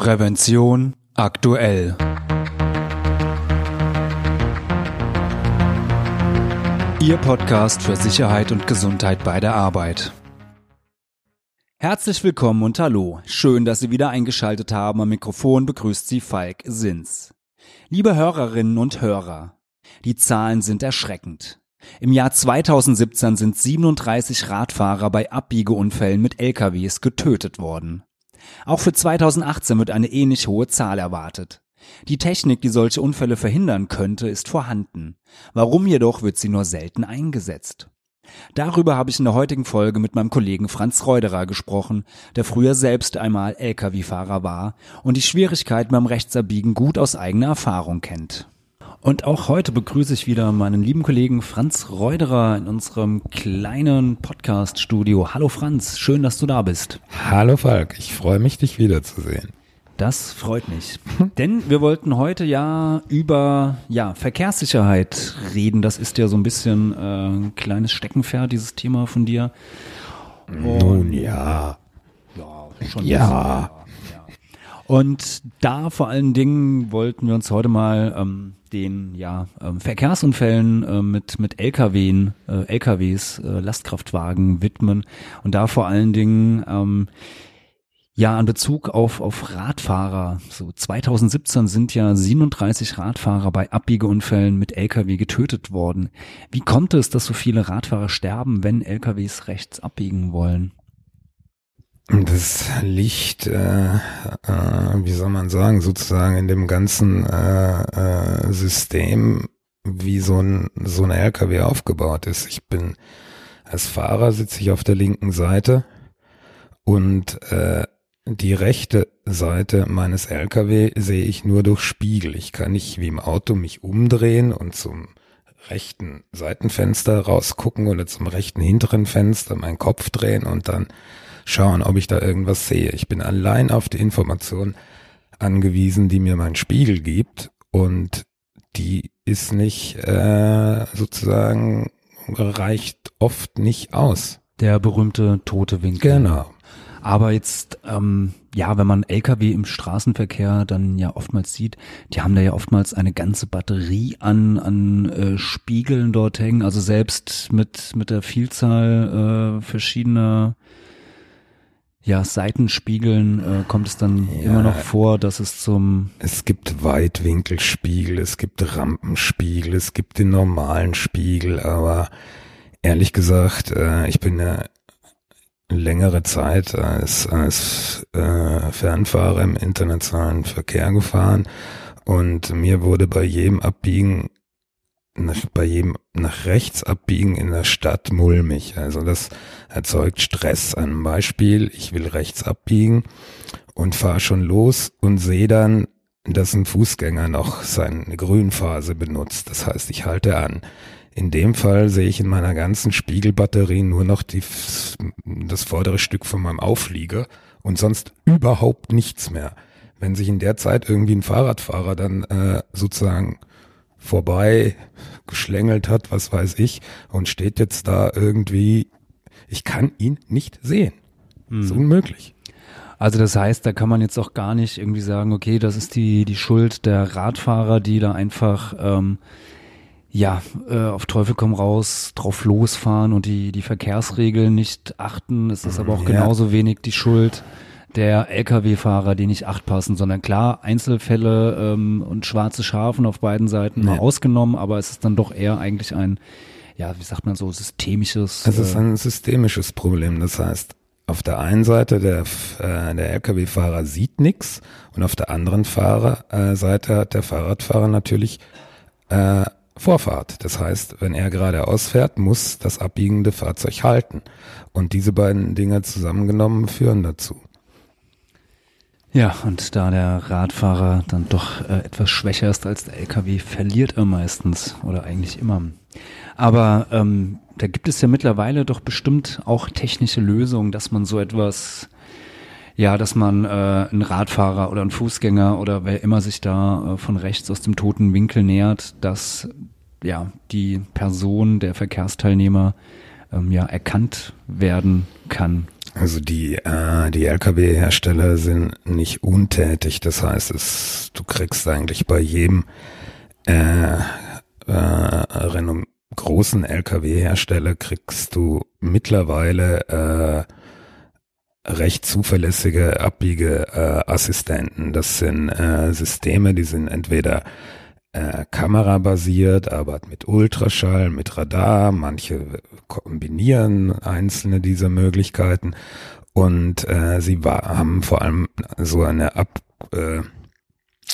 Prävention aktuell. Ihr Podcast für Sicherheit und Gesundheit bei der Arbeit. Herzlich willkommen und hallo. Schön, dass Sie wieder eingeschaltet haben. Am Mikrofon begrüßt Sie Falk Sins. Liebe Hörerinnen und Hörer, die Zahlen sind erschreckend. Im Jahr 2017 sind 37 Radfahrer bei Abbiegeunfällen mit LKWs getötet worden. Auch für 2018 wird eine ähnlich hohe Zahl erwartet. Die Technik, die solche Unfälle verhindern könnte, ist vorhanden. Warum jedoch wird sie nur selten eingesetzt? Darüber habe ich in der heutigen Folge mit meinem Kollegen Franz Reuderer gesprochen, der früher selbst einmal Lkw-Fahrer war und die Schwierigkeiten beim Rechtsabbiegen gut aus eigener Erfahrung kennt. Und auch heute begrüße ich wieder meinen lieben Kollegen Franz Reuderer in unserem kleinen Podcast-Studio. Hallo Franz, schön, dass du da bist. Hallo Falk, ich freue mich, dich wiederzusehen. Das freut mich. Denn wir wollten heute ja über ja, Verkehrssicherheit reden. Das ist ja so ein bisschen äh, ein kleines Steckenpferd, dieses Thema von dir. Und Nun ja. Ja, schon ja. Und da vor allen Dingen wollten wir uns heute mal ähm, den ja, ähm, Verkehrsunfällen äh, mit, mit LKWen, äh, LKWs, äh, Lastkraftwagen widmen und da vor allen Dingen ähm, ja, in Bezug auf, auf Radfahrer. So 2017 sind ja 37 Radfahrer bei Abbiegeunfällen mit Lkw getötet worden. Wie kommt es, dass so viele Radfahrer sterben, wenn Lkws rechts abbiegen wollen? Das liegt, äh, äh, wie soll man sagen, sozusagen in dem ganzen äh, äh, System, wie so ein, so ein LKW aufgebaut ist. Ich bin als Fahrer sitze ich auf der linken Seite und äh, die rechte Seite meines LKW sehe ich nur durch Spiegel. Ich kann nicht wie im Auto mich umdrehen und zum rechten Seitenfenster rausgucken oder zum rechten hinteren Fenster meinen Kopf drehen und dann schauen, ob ich da irgendwas sehe. Ich bin allein auf die Information angewiesen, die mir mein Spiegel gibt und die ist nicht äh, sozusagen reicht oft nicht aus. Der berühmte tote Winkel. Genau. Aber jetzt, ähm, ja, wenn man LKW im Straßenverkehr dann ja oftmals sieht, die haben da ja oftmals eine ganze Batterie an, an äh, Spiegeln dort hängen. Also selbst mit, mit der Vielzahl äh, verschiedener ja, Seitenspiegeln äh, kommt es dann ja, immer noch vor, dass es zum Es gibt Weitwinkelspiegel, es gibt Rampenspiegel, es gibt den normalen Spiegel, aber ehrlich gesagt, äh, ich bin ja längere Zeit als, als äh, Fernfahrer im internationalen Verkehr gefahren und mir wurde bei jedem Abbiegen nach, bei jedem nach rechts abbiegen in der Stadt mulmig. Also das erzeugt Stress. Ein Beispiel, ich will rechts abbiegen und fahre schon los und sehe dann, dass ein Fußgänger noch seine Grünphase benutzt. Das heißt, ich halte an. In dem Fall sehe ich in meiner ganzen Spiegelbatterie nur noch die, das vordere Stück von meinem Auflieger und sonst überhaupt nichts mehr. Wenn sich in der Zeit irgendwie ein Fahrradfahrer dann äh, sozusagen vorbei geschlängelt hat, was weiß ich, und steht jetzt da irgendwie, ich kann ihn nicht sehen. Hm. ist unmöglich. Also das heißt, da kann man jetzt auch gar nicht irgendwie sagen, okay, das ist die, die Schuld der Radfahrer, die da einfach ähm, ja, äh, auf Teufel komm raus, drauf losfahren und die, die Verkehrsregeln nicht achten. Es ist aber auch ja. genauso wenig die Schuld der Lkw-Fahrer, die nicht acht passen, sondern klar, Einzelfälle ähm, und schwarze Schafen auf beiden Seiten ja. mal ausgenommen, aber es ist dann doch eher eigentlich ein, ja, wie sagt man so, systemisches. Es ist äh, ein systemisches Problem. Das heißt, auf der einen Seite der, äh, der Lkw-Fahrer sieht nichts und auf der anderen Fahrer, äh, Seite hat der Fahrradfahrer natürlich äh, Vorfahrt. Das heißt, wenn er geradeaus fährt, muss das abbiegende Fahrzeug halten. Und diese beiden Dinge zusammengenommen führen dazu. Ja, und da der Radfahrer dann doch äh, etwas schwächer ist als der LKW, verliert er meistens oder eigentlich immer. Aber ähm, da gibt es ja mittlerweile doch bestimmt auch technische Lösungen, dass man so etwas, ja, dass man äh, einen Radfahrer oder einen Fußgänger oder wer immer sich da äh, von rechts aus dem toten Winkel nähert, dass ja die Person, der Verkehrsteilnehmer ähm, ja erkannt werden kann. Also die, äh, die Lkw-Hersteller sind nicht untätig. Das heißt, es, du kriegst eigentlich bei jedem äh, äh, großen Lkw-Hersteller kriegst du mittlerweile äh, recht zuverlässige Abbiegeassistenten. das sind äh, Systeme, die sind entweder äh, kamerabasiert, aber mit Ultraschall, mit Radar. Manche kombinieren einzelne dieser Möglichkeiten und äh, sie war, haben vor allem so eine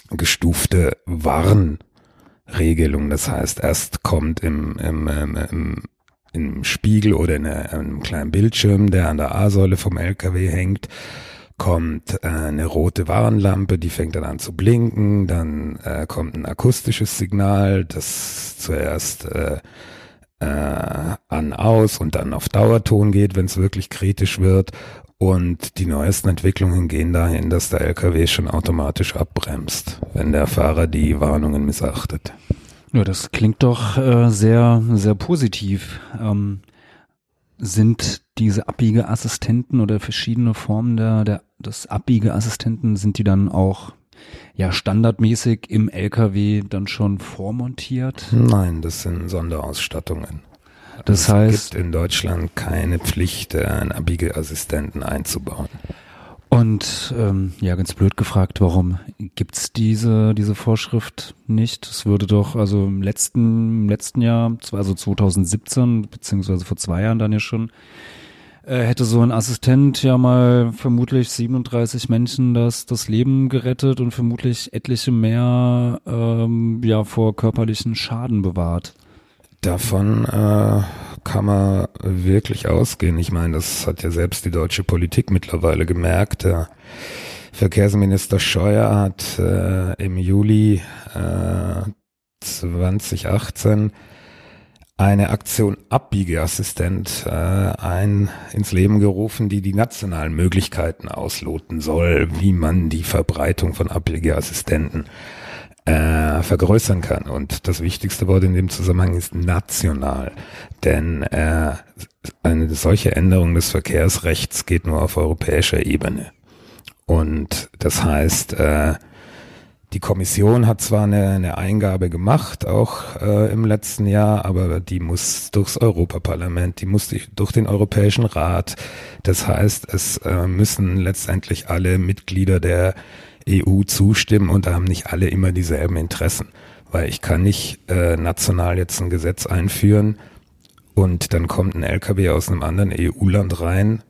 abgestufte äh, Warnregelung. Das heißt, erst kommt im, im, im, im im Spiegel oder in einem kleinen Bildschirm, der an der A-Säule vom LKW hängt, kommt äh, eine rote Warnlampe, die fängt dann an zu blinken, dann äh, kommt ein akustisches Signal, das zuerst äh, äh, an aus und dann auf Dauerton geht, wenn es wirklich kritisch wird. Und die neuesten Entwicklungen gehen dahin, dass der LKW schon automatisch abbremst, wenn der Fahrer die Warnungen missachtet. Ja, das klingt doch äh, sehr, sehr positiv. Ähm, sind diese Abbiegeassistenten oder verschiedene Formen der, der, des Abbiegeassistenten, sind die dann auch ja standardmäßig im LKW dann schon vormontiert? Nein, das sind Sonderausstattungen. Das es heißt, es gibt in Deutschland keine Pflicht, einen Abbiegeassistenten einzubauen. Und ähm, ja, ganz blöd gefragt, warum gibt's diese diese Vorschrift nicht? Es würde doch also im letzten im letzten Jahr, also 2017 beziehungsweise vor zwei Jahren dann ja schon, äh, hätte so ein Assistent ja mal vermutlich 37 Menschen das das Leben gerettet und vermutlich etliche mehr ähm, ja vor körperlichen Schaden bewahrt. Davon äh, kann man wirklich ausgehen. Ich meine, das hat ja selbst die deutsche Politik mittlerweile gemerkt. Der Verkehrsminister Scheuer hat äh, im Juli äh, 2018 eine Aktion Abbiegeassistent äh, ein ins Leben gerufen, die die nationalen Möglichkeiten ausloten soll, wie man die Verbreitung von Abbiegeassistenten äh, vergrößern kann. Und das wichtigste Wort in dem Zusammenhang ist national. Denn äh, eine solche Änderung des Verkehrsrechts geht nur auf europäischer Ebene. Und das heißt, äh, die Kommission hat zwar eine, eine Eingabe gemacht, auch äh, im letzten Jahr, aber die muss durchs Europaparlament, die muss durch den Europäischen Rat. Das heißt, es äh, müssen letztendlich alle Mitglieder der EU zustimmen und da haben nicht alle immer dieselben Interessen. Weil ich kann nicht äh, national jetzt ein Gesetz einführen und dann kommt ein LKW aus einem anderen EU-Land rein,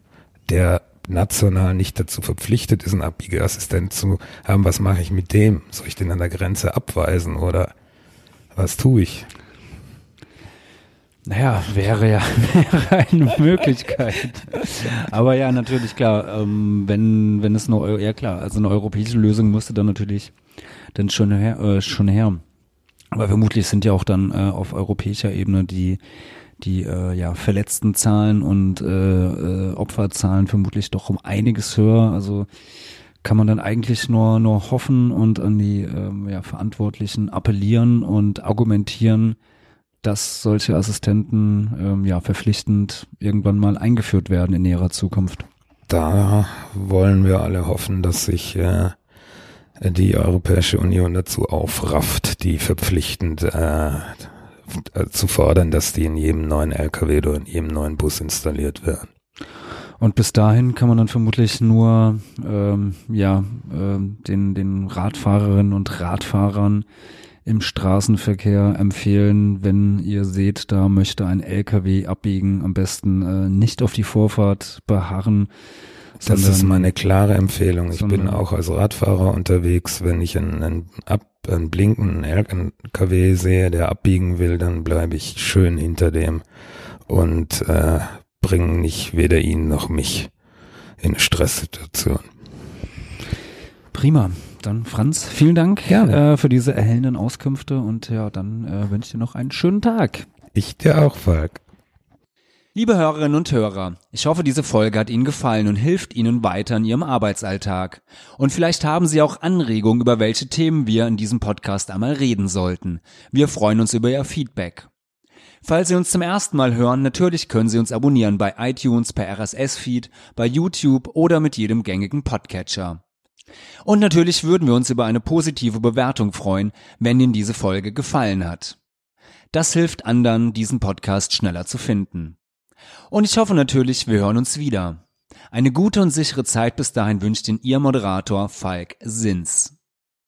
der national nicht dazu verpflichtet ist, einen Abbiegeassistent zu haben. Was mache ich mit dem? Soll ich den an der Grenze abweisen oder was tue ich? Naja, wäre ja wäre eine Möglichkeit. Aber ja, natürlich klar, ähm, wenn, wenn es eine, ja klar, also eine europäische Lösung musste dann natürlich dann schon her, äh, schon her. Aber vermutlich sind ja auch dann äh, auf europäischer Ebene die die äh, ja verletzten Zahlen und äh, äh, Opferzahlen vermutlich doch um einiges höher. Also kann man dann eigentlich nur nur hoffen und an die ähm, ja, Verantwortlichen appellieren und argumentieren, dass solche Assistenten ähm, ja verpflichtend irgendwann mal eingeführt werden in näherer Zukunft. Da wollen wir alle hoffen, dass sich äh, die Europäische Union dazu aufrafft, die verpflichtend äh, zu fordern, dass die in jedem neuen LKW oder in jedem neuen Bus installiert werden. Und bis dahin kann man dann vermutlich nur ähm, ja ähm, den den Radfahrerinnen und Radfahrern im Straßenverkehr empfehlen, wenn ihr seht, da möchte ein LKW abbiegen, am besten äh, nicht auf die Vorfahrt beharren. Das ist meine klare Empfehlung. Ich bin auch als Radfahrer unterwegs. Wenn ich einen, einen, ab, einen blinkenden LKW sehe, der abbiegen will, dann bleibe ich schön hinter dem und äh, bringe nicht weder ihn noch mich in eine Stresssituation. Prima. Dann Franz, vielen Dank äh, für diese erhellenden Auskünfte und ja, dann äh, wünsche ich dir noch einen schönen Tag. Ich dir auch, Falk. Liebe Hörerinnen und Hörer, ich hoffe, diese Folge hat Ihnen gefallen und hilft Ihnen weiter in Ihrem Arbeitsalltag. Und vielleicht haben Sie auch Anregungen, über welche Themen wir in diesem Podcast einmal reden sollten. Wir freuen uns über Ihr Feedback. Falls Sie uns zum ersten Mal hören, natürlich können Sie uns abonnieren bei iTunes, per RSS-Feed, bei YouTube oder mit jedem gängigen Podcatcher. Und natürlich würden wir uns über eine positive Bewertung freuen, wenn Ihnen diese Folge gefallen hat. Das hilft anderen, diesen Podcast schneller zu finden. Und ich hoffe natürlich, wir hören uns wieder. Eine gute und sichere Zeit bis dahin wünscht Ihnen Ihr Moderator Falk Sins.